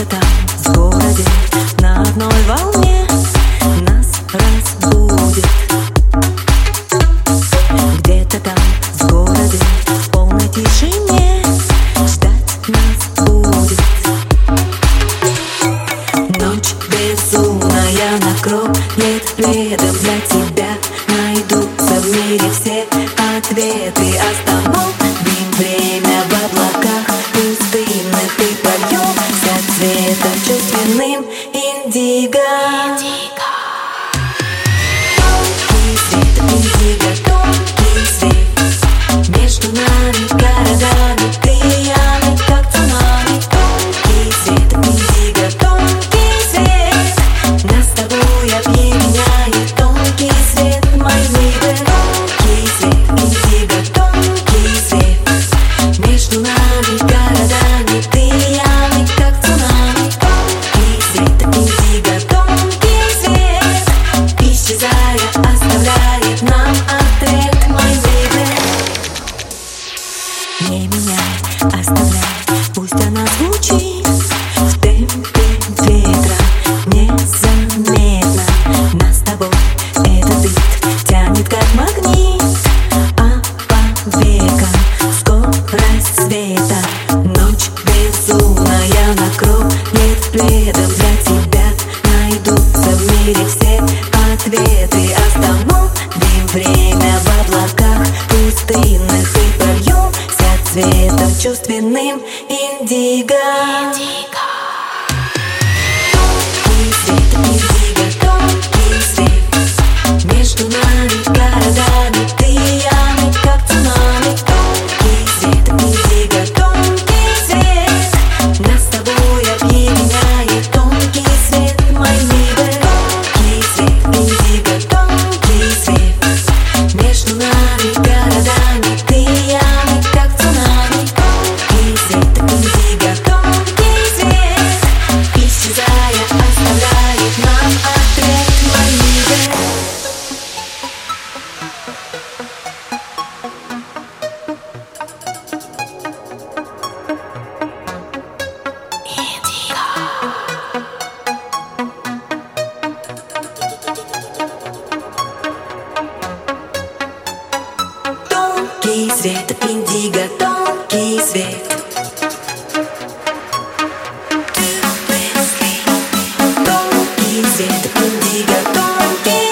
где-то там, в городе, на одной волне нас разбудит. Где-то там, в городе, в полной тишине ждать нас будет. Ночь безумная накроет летом для тебя. Найдутся в мире все ответы. ты пойдем за цветом чувственным индиго. индиго. оставляет нам ответ Мой бейби Не меняй, оставляй Пусть она в темпе ветра. Незаметно нас с тобой этот бит Тянет как магнит. А по векам скорость света Ночь безумная накроет пледом. Для тебя найдутся в мире все ответы. ледяным индиго. индиго. quis ver, me diga tão quis ver. Tom quis ver, diga tão quis.